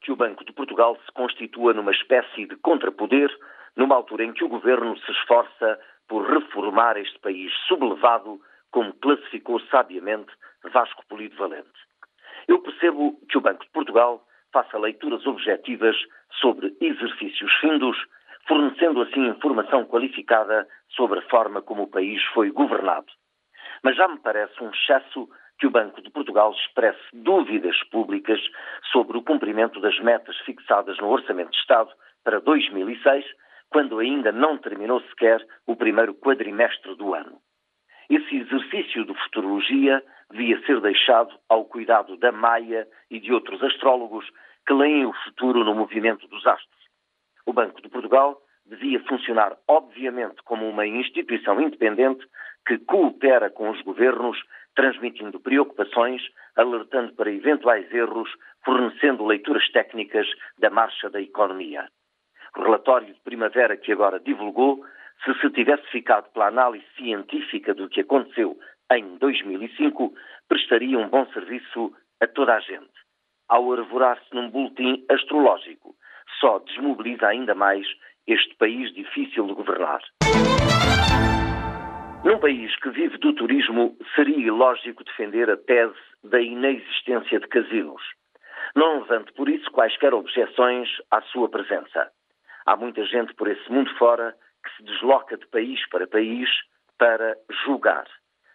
que o Banco de Portugal se constitua numa espécie de contrapoder, numa altura em que o governo se esforça por reformar este país sublevado, como classificou sabiamente Vasco Polido Valente. Eu percebo que o Banco de Portugal faça leituras objetivas sobre exercícios findos, fornecendo assim informação qualificada sobre a forma como o país foi governado. Mas já me parece um excesso que o Banco de Portugal expresse dúvidas públicas sobre o cumprimento das metas fixadas no Orçamento de Estado para 2006, quando ainda não terminou sequer o primeiro quadrimestre do ano. Esse exercício de futurologia devia ser deixado ao cuidado da Maia e de outros astrólogos que leem o futuro no movimento dos astros. O Banco de Portugal devia funcionar, obviamente, como uma instituição independente que coopera com os governos, transmitindo preocupações, alertando para eventuais erros, fornecendo leituras técnicas da marcha da economia. O relatório de primavera que agora divulgou, se se tivesse ficado pela análise científica do que aconteceu em 2005, prestaria um bom serviço a toda a gente. Ao arvorar-se num boletim astrológico, só desmobiliza ainda mais este país difícil de governar. Num país que vive do turismo, seria ilógico defender a tese da inexistência de casinos. Não levante por isso quaisquer objeções à sua presença. Há muita gente por esse mundo fora que se desloca de país para país para julgar.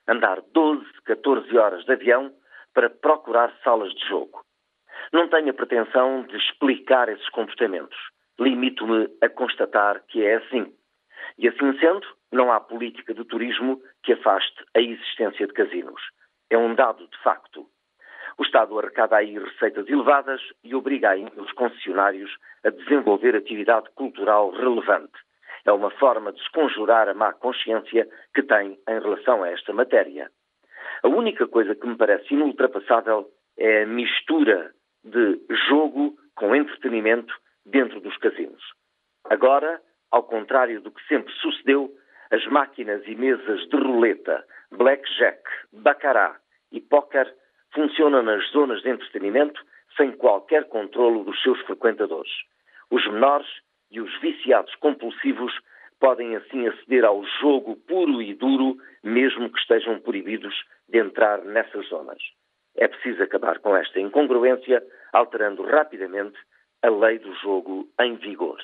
Andar 12, 14 horas de avião para procurar salas de jogo. Não tenho a pretensão de explicar esses comportamentos. Limito-me a constatar que é assim. E assim sendo, não há política de turismo que afaste a existência de casinos. É um dado de facto. O Estado arrecada aí receitas elevadas e obriga aí os concessionários a desenvolver atividade cultural relevante. É uma forma de esconjurar a má consciência que tem em relação a esta matéria. A única coisa que me parece inultrapassável é a mistura de jogo com entretenimento dentro dos casinos. Agora, contrário do que sempre sucedeu, as máquinas e mesas de roleta, blackjack, bacará e póquer funcionam nas zonas de entretenimento sem qualquer controlo dos seus frequentadores. Os menores e os viciados compulsivos podem assim aceder ao jogo puro e duro, mesmo que estejam proibidos de entrar nessas zonas. É preciso acabar com esta incongruência, alterando rapidamente a lei do jogo em vigor.